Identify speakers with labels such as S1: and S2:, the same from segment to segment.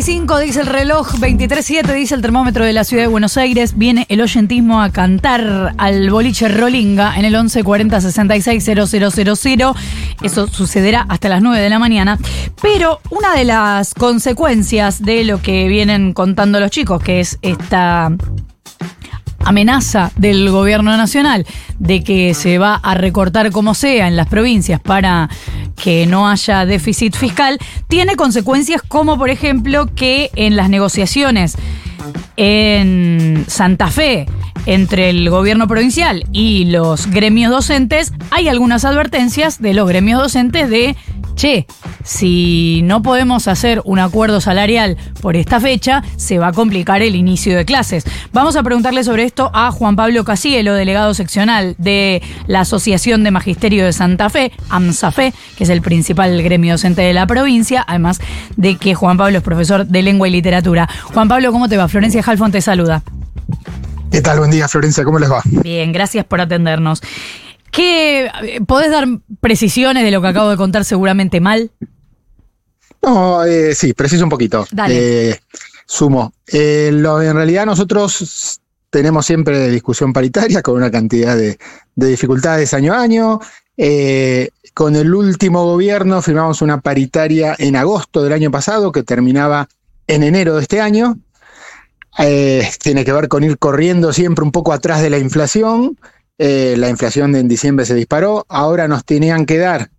S1: 25 dice el reloj, 23.7 dice el termómetro de la ciudad de Buenos Aires. Viene el oyentismo a cantar al boliche Rolinga en el 1140 66 000. Eso sucederá hasta las 9 de la mañana. Pero una de las consecuencias de lo que vienen contando los chicos, que es esta amenaza del gobierno nacional de que se va a recortar como sea en las provincias para que no haya déficit fiscal, tiene consecuencias como por ejemplo que en las negociaciones en Santa Fe entre el gobierno provincial y los gremios docentes hay algunas advertencias de los gremios docentes de che, si no podemos hacer un acuerdo salarial por esta fecha, se va a complicar el inicio de clases. Vamos a preguntarle sobre esto a Juan Pablo Casielo, delegado seccional de la Asociación de Magisterio de Santa Fe, AMSAFE, que es el principal gremio docente de la provincia, además de que Juan Pablo es profesor de lengua y literatura. Juan Pablo, ¿cómo te va? Florencia Halfon te saluda.
S2: ¿Qué tal? Buen día, Florencia, ¿cómo les va?
S1: Bien, gracias por atendernos. ¿Qué, ¿Podés dar precisiones de lo que acabo de contar seguramente mal?
S2: No, eh, sí, preciso un poquito.
S1: Dale.
S2: Eh, sumo. Eh, en realidad nosotros tenemos siempre discusión paritaria con una cantidad de, dificultades año a año. con el último gobierno firmamos una paritaria en agosto del año pasado que terminaba en enero de este año. tiene que ver con ir corriendo siempre un poco atrás de la inflación. Eh, la inflación en diciembre se disparó, ahora nos tenían que dar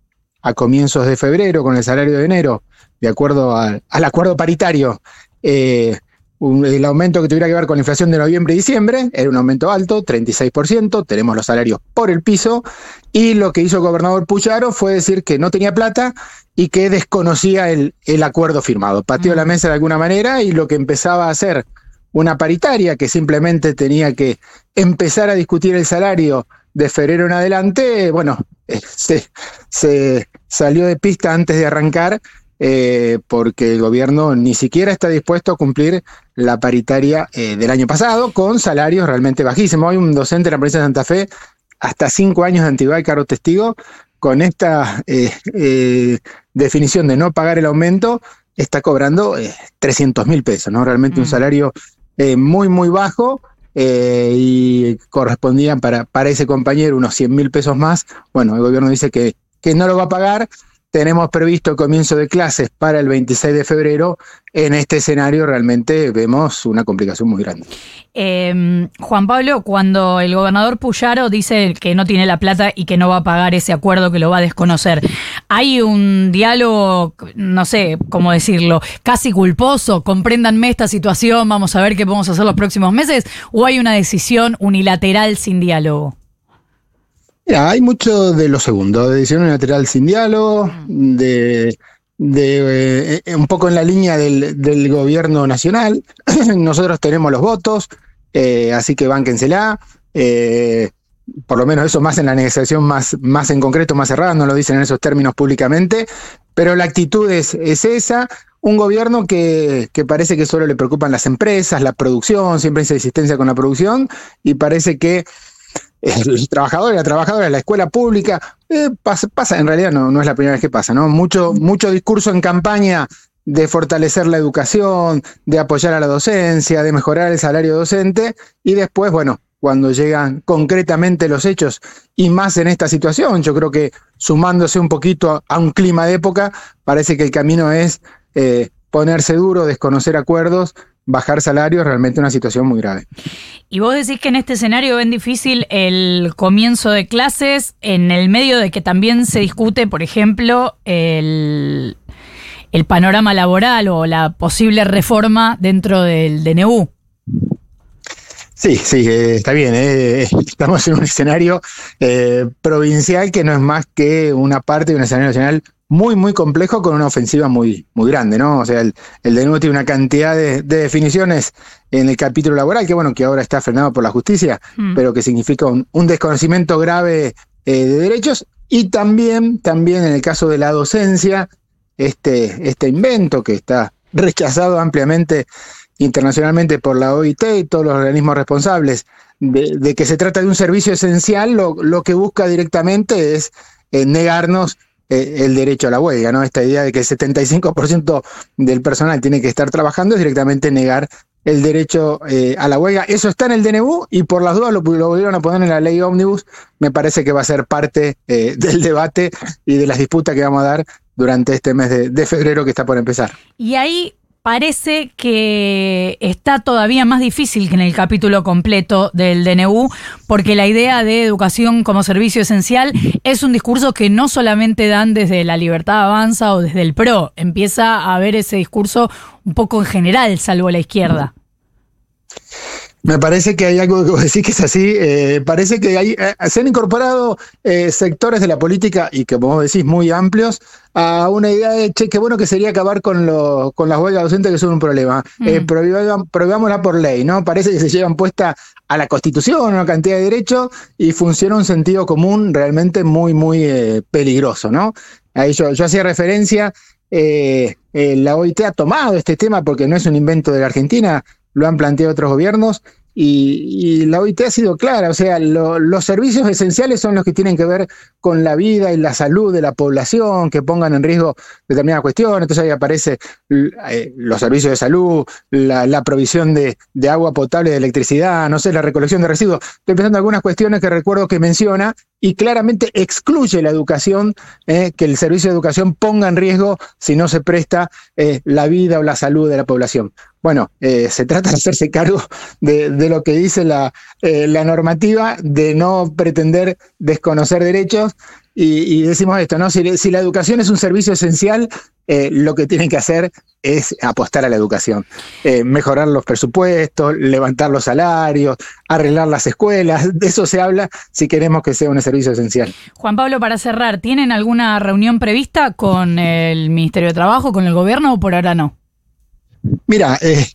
S2: a comienzos de febrero con el salario de enero, de acuerdo al acuerdo paritario, eh, el aumento que tuviera que ver con la inflación de noviembre y diciembre, era un aumento alto, 36%, tenemos los salarios por el piso, y lo que hizo el gobernador Pucharo fue decir que no tenía plata y que desconocía el, el acuerdo firmado. Pateó la mesa de alguna manera y lo que empezaba a hacer una paritaria que simplemente tenía que empezar a discutir el salario de febrero en adelante, bueno, eh, se, salió de pista antes de arrancar eh, porque el gobierno ni siquiera está dispuesto a cumplir la paritaria eh, del año pasado con salarios realmente bajísimos. Hay un docente en la provincia de Santa Fe, hasta cinco años de antigüedad y caro testigo, con esta definición de no pagar el aumento, está cobrando 300 mil pesos, ¿no? Realmente un mm. salario eh, muy, muy bajo eh, y correspondían para, para ese compañero unos 100 mil pesos más. Bueno, el gobierno dice que, que no lo va a pagar. Tenemos previsto comienzo de clases para el 26 de febrero. En este escenario realmente vemos una complicación muy grande.
S1: Em, Juan Pablo, cuando el gobernador Puyaro dice que no tiene la plata y que no va a pagar ese acuerdo, que lo va a desconocer, ¿hay un diálogo, no sé cómo decirlo, casi culposo? Compréndanme esta situación, vamos a ver qué podemos hacer los próximos meses, o hay una decisión unilateral sin diálogo?
S2: Hay mucho de lo segundo, de decisión unilateral sin diálogo, de de, eh, un poco en la línea del, gobierno nacional. Nosotros tenemos los votos, eh, así que bánquensela. Eh, por lo menos eso más en la negociación más, más en concreto, más cerrada, no lo dicen en esos términos públicamente, pero la actitud es, es esa. Un gobierno que, que, parece que solo le preocupan las empresas, la producción, siempre esa existencia con la producción, y parece que el trabajador y la trabajadora de la escuela pública, eh, pasa, en realidad no, no es la primera vez que pasa, ¿no? Mucho, mucho discurso en campaña de fortalecer la educación, de apoyar a la docencia, de mejorar el salario docente, y después, bueno, cuando llegan concretamente los hechos, y más en esta situación, yo creo que sumándose un poquito a, un clima de época, parece que el camino es eh, ponerse duro, desconocer acuerdos, bajar salarios, realmente una situación muy grave.
S1: Y vos decís que en este escenario ven difícil el comienzo de clases, en el medio de que también se discute, por ejemplo, el, panorama laboral o la posible reforma dentro del DNU.
S2: Sí, sí, eh, está bien. Eh, estamos en un escenario eh, provincial que no es más que una parte de un escenario nacional muy, muy complejo con una ofensiva muy, muy grande, ¿no? O sea, el, el de nuevo tiene una cantidad de, definiciones en el capítulo laboral, que bueno, que ahora está frenado por la justicia, mm. pero que significa un, desconocimiento grave eh, de derechos, y también, también en el caso de la docencia, este, este invento que está rechazado ampliamente internacionalmente por la OIT y todos los organismos responsables, de, que se trata de un servicio esencial, lo, lo que busca directamente es eh, negarnos el derecho a la huelga, ¿no? Esta idea de que el 75% del personal tiene que estar trabajando es directamente negar el derecho eh, a la huelga. Eso está en el DNU y por las dudas lo, volvieron a poner en la ley ómnibus. Me parece que va a ser parte eh, del debate y de las disputas que vamos a dar durante este mes de, de febrero que está por empezar.
S1: Y ahí parece que está todavía más difícil que en el capítulo completo del DNU, porque la idea de educación como servicio esencial es un discurso que no solamente dan desde la libertad avanza o desde el PRO, empieza a haber ese discurso un poco en general, salvo la izquierda.
S2: Me parece que hay algo que vos decís que es así. Eh, parece que hay, eh, se han incorporado eh, sectores de la política, y que vos decís muy amplios, a una idea de, che, qué bueno que sería acabar con, lo, con las huelgas docentes que son un problema. Mm. prohibámosla por ley, ¿no? Parece que se llevan puesta a la Constitución una cantidad de derechos y funciona un sentido común realmente muy, muy peligroso, ¿no? Ahí yo, yo hacía referencia, la OIT ha tomado este tema porque no es un invento de la Argentina, lo han planteado otros gobiernos y, la OIT ha sido clara, o sea, los servicios esenciales son los que tienen que ver con la vida y la salud de la población, que pongan en riesgo determinadas cuestiones, entonces ahí aparece eh, los servicios de salud, la, provisión de, agua potable, de electricidad, no sé, la recolección de residuos. Estoy pensando en algunas cuestiones que recuerdo que menciona y claramente excluye la educación, eh, que el servicio de educación ponga en riesgo si no se presta eh, la vida o la salud de la población. Bueno, eh, se trata de hacerse cargo de, lo que dice eh, la, normativa, de no pretender desconocer derechos. Y, decimos esto, ¿no? Si, si, la educación es un servicio esencial, eh, lo que tienen que hacer es apostar a la educación. mejorar los presupuestos, levantar los salarios, arreglar las escuelas. De eso se habla si queremos que sea un servicio esencial.
S1: Juan Pablo, para cerrar, ¿tienen alguna reunión prevista con el Ministerio de Trabajo, con el gobierno o por ahora no?
S2: Mira, eh,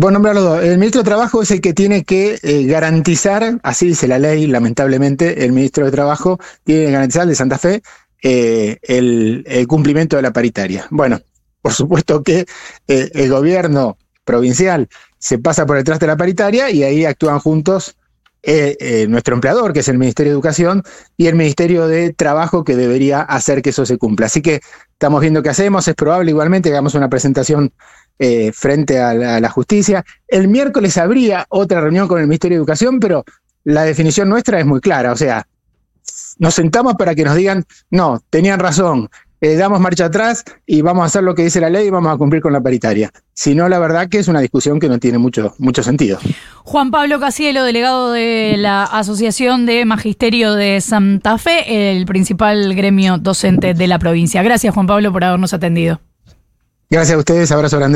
S2: puedo nombrar los dos. El ministro de Trabajo es el que tiene que eh, garantizar, así dice la ley, lamentablemente, el ministro de Trabajo tiene que garantizar de Santa Fe eh, el, cumplimiento de la paritaria. Bueno, por supuesto que eh, el gobierno provincial se pasa por detrás de la paritaria y ahí actúan juntos nuestro empleador, que es el Ministerio de Educación, y el Ministerio de Trabajo, que debería hacer que eso se cumpla. Así que estamos viendo qué hacemos. Es probable igualmente que hagamos una presentación eh, frente a la, justicia. El miércoles habría otra reunión con el Ministerio de Educación, pero la definición nuestra es muy clara. O sea, nos sentamos para que nos digan, no, tenían razón, eh, damos marcha atrás y vamos a hacer lo que dice la ley y vamos a cumplir con la paritaria. Si no, la verdad que es una discusión que no tiene mucho, mucho sentido.
S1: Juan Pablo Casielo, delegado de la Asociación de Magisterio de Santa Fe, el principal gremio docente de la provincia. Gracias, Juan Pablo, por habernos atendido.
S2: Gracias a ustedes, abrazo grande.